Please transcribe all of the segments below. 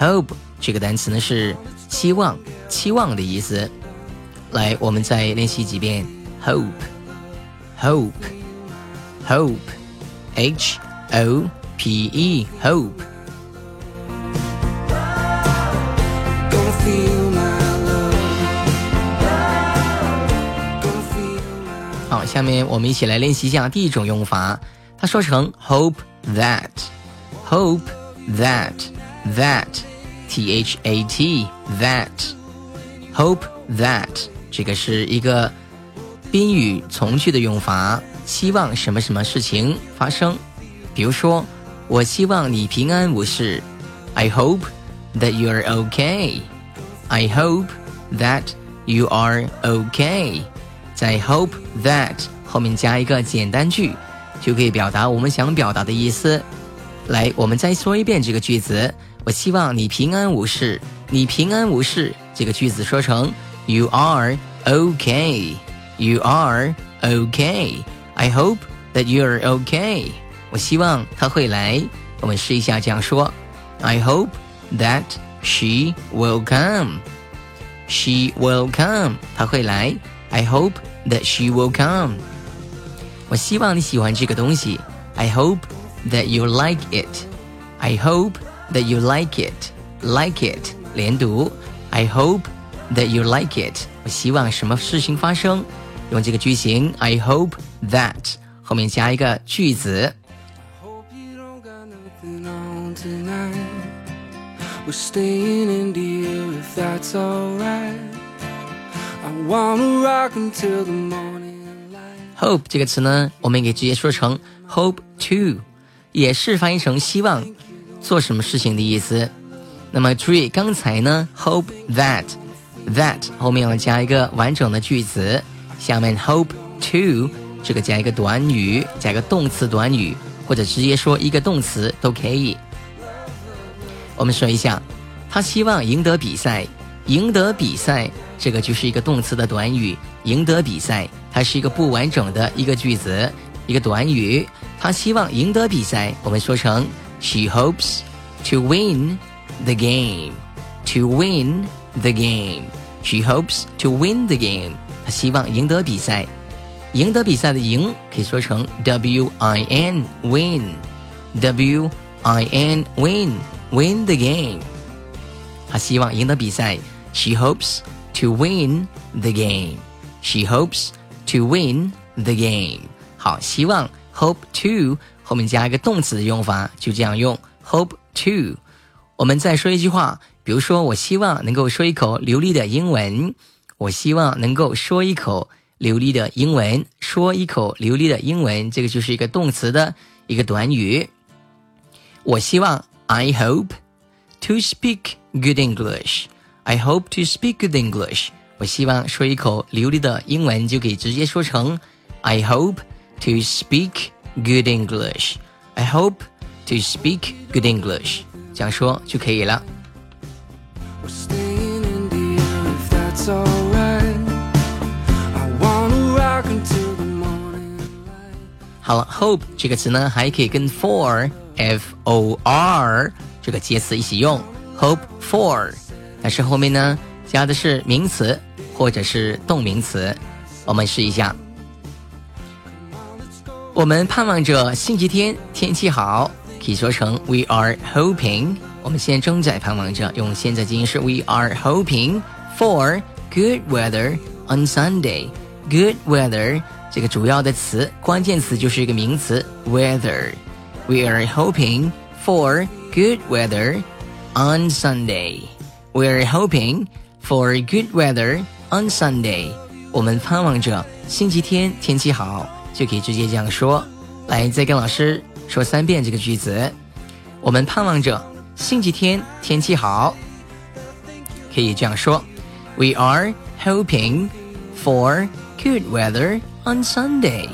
e，hope，hope 这个单词呢是希望、期望的意思。来，我们再练习几遍 hope，hope，hope，h o p e，hope。好，下面我们一起来练习一下第一种用法。它说成 hope that，hope that That that hope that 这个是一个宾语从句的用法，希望什么什么事情发生。比如说，我希望你平安无事。I hope that you are okay. I hope that you are okay. 在 hope that 后面加一个简单句，就可以表达我们想表达的意思。来，我们再说一遍这个句子：我希望你平安无事。你平安无事，这个句子说成 You are okay. You are okay. I hope that you are okay. 我希望他会来。我们试一下这样说：I hope that she will come. She will come. 他会来。I hope that she will come. 我希望你喜欢这个东西。I hope that you like it. I hope that you like it. Like it 连读。I hope that you like it. 我希望什么事情发生？用这个句型 I hope that 后面加一个句子。We're staying in if that's alright. Hope 这个词呢，我们可以直接说成 hope to，也是翻译成希望做什么事情的意思。那么注意，刚才呢 hope that that 后面要加一个完整的句子，下面 hope to 这个加一个短语，加一个动词短语，或者直接说一个动词都可以。我们说一下，他希望赢得比赛，赢得比赛。这个就是一个动词的短语，赢得比赛，它是一个不完整的一个句子，一个短语。他希望赢得比赛，我们说成 She hopes to win the game. To win the game. She hopes to win the game. 她希望赢得比赛，赢得比赛的赢可以说成 W I N win. W I N win win the game. 她希望赢得比赛，She hopes. To win the game, she hopes to win the game. 好，希望 hope to 后面加一个动词的用法，就这样用 hope to。我们再说一句话，比如说，我希望能够说一口流利的英文。我希望能够说一口流利的英文，说一口流利的英文，这个就是一个动词的一个短语。我希望 I hope to speak good English. I hope to speak good English。我希望说一口流利的英文，就可以直接说成 I hope to speak good English。I hope to speak good English，这样说就可以了。好了，hope 这个词呢，还可以跟 for，f o r 这个介词一起用，hope for。但是后面呢，加的是名词或者是动名词。我们试一下。 我们盼望着星期天天气好，可以说成 We are hoping。我们现在正在盼望着，用现在进行时 We are hoping for good weather on Sunday。Good weather 这个主要的词，关键词就是一个名词 weather。We are hoping for good weather on Sunday。We're hoping for good weather on Sunday。我们盼望着星期天天气好， 就可以直接这样说。来，再跟老师说三遍这个句子。我们盼望着 星期天天气好，可以这样说：We are hoping for good weather on Sunday.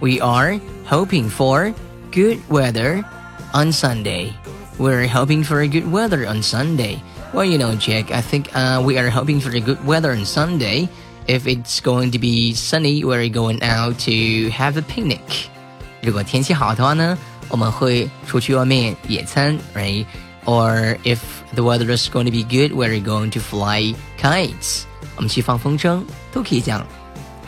We are hoping for good weather on Sunday. We're hoping for a good weather on Sunday. Well, you know, Jack, I think uh, we are hoping for a good weather on Sunday. If it's going to be sunny, we're going out to have a picnic. 如果天气好的话呢，我们会出去外面野餐，right? Or if the weather is going to be good, we're going to fly kites. 我们去放风筝，都可以讲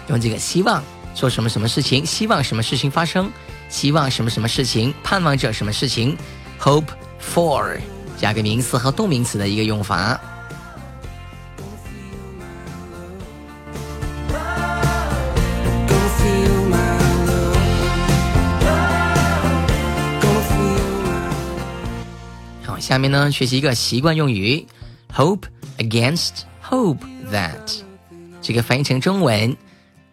用这个希望做什么什么事情，希望什么事情发生，希望什么什么事情，盼望着什么事情，hope for 加个名词和动名词的一个用法。 下面呢学习一个习惯用语，hope against hope that，这个翻译成中文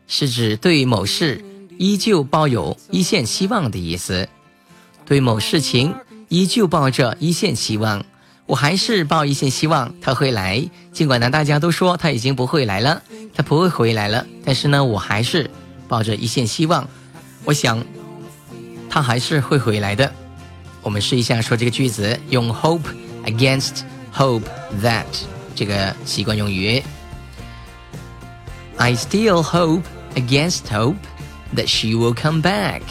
是指对某事依旧抱有一线希望的意思，对某事情。依旧抱着一线希望，我还是抱一线希望他会来。尽管呢，大家都说他已经不会来了，他不会回来了，但是呢，我还是抱着一线希望。我想，他还是会回来的。我们试一下说这个句子，用 hope against hope that 这个习惯用语。I still hope against hope that she will come back.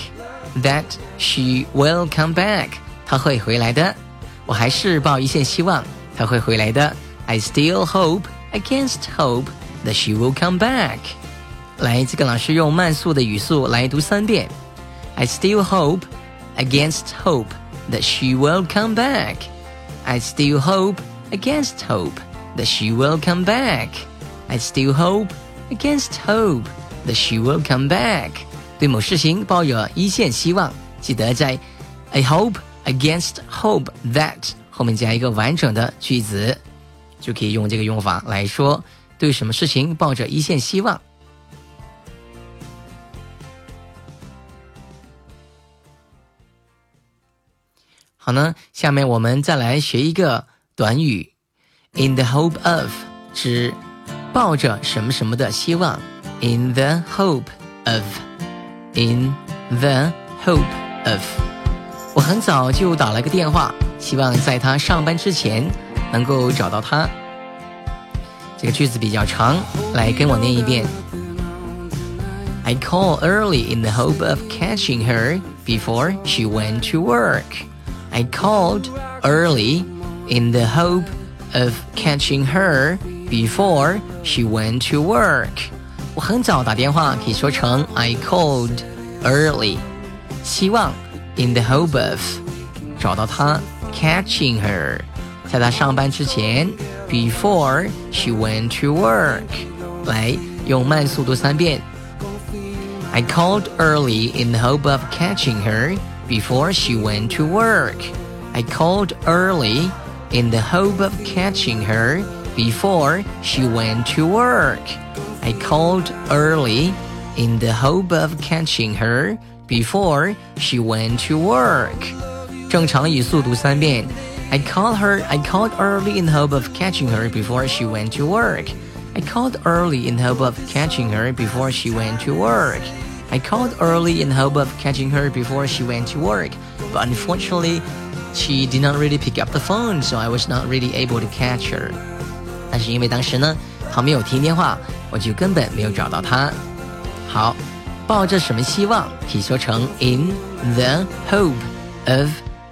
That she will come back. 他会回来的，我还是抱一线希望他会回来的。I still hope against hope that she will come back。来，这个老师用慢速的语速来读三遍。I still hope against hope that she will come back. I still hope against hope that she will come back. I still hope against hope that she will come back. 对某事情抱有一线希望，记得在 I hope。Against hope that 后面加一个完整的句子，就可以用这个用法来说对什么事情抱着一线希望。好呢，下面我们再来学一个短语，in the hope of 指抱着什么什么的希望，in the hope of，in the hope of。我很早就打了个电话，希望在他上班之前能够找到他。这个句子比较长，来跟我念一遍。I called early in the hope of catching her before she went to work. I called early in the hope of catching her before she went to work. 我很早打电话，可以说成 I called early，希望。in the hope of 找到她，catching her，在她上班之前，before she went to work。来，用慢速读三遍。I called early in the hope of catching her before she went to work. I called early in the hope of catching her before she went to work. I called early in the hope of catching her before she went to work. 正常语速读三遍。I called her. I called early in hope of catching her before she went to work. I called early in hope of catching her before she went to work. I called early in hope of catching her before she went to work, but unfortunately, she did not really pick up the phone, so I was not really able to catch her. 但是因为当时呢，她没有听电话，我就根本没有找到她。好。抱着什么希望，可以说成 in the hope of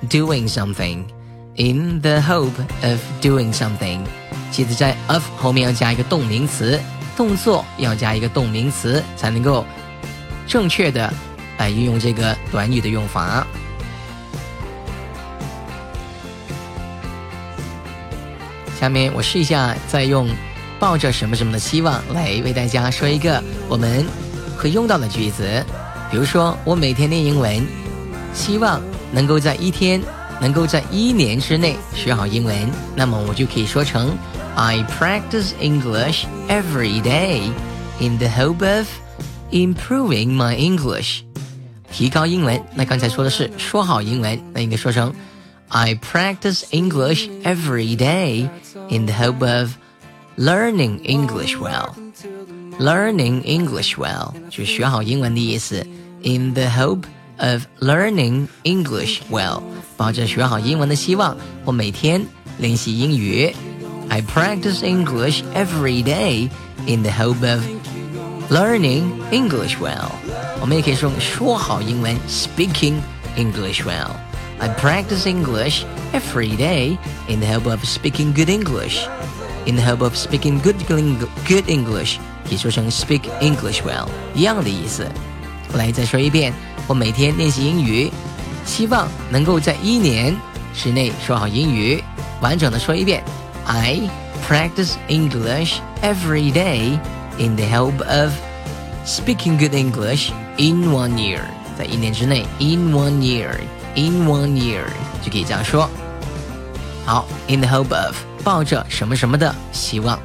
doing something。in the hope of doing something。记得在 of 后面要加一个动名词，动作要加一个动名词，才能够 正确的来运用这个短语的用法。下面我试一下，再用抱着什么什么的希望来为大家说一个我们。会用到的句子，比如说我每天练英文，希望能够在一天，能够在一年之内学好英文，那么我就可以说成 I practice English every day in the hope of improving my English。提高英文，那刚才说的是说好英文，那应该说成 I practice English every day in the hope of learning English well. Learning English well 就学好英文的意思。In the hope of learning English well，抱着学好英文的希望，我每天练习英语。I practice English every day in the hope of learning English well。我们也可以说说好英文，speaking English well。I practice English every day in the hope of speaking good English. In the hope of speaking good good English，可以说成 speak English well，一样的意思。我来再说一遍，我每天练习英语，希望能够在一年之内说好英语。完整的说一遍，I practice English every day in the hope of speaking good English in one year。在一年之内，in one year。In one year 就可以这样说。好，in the hope of 抱着什么什么的希望。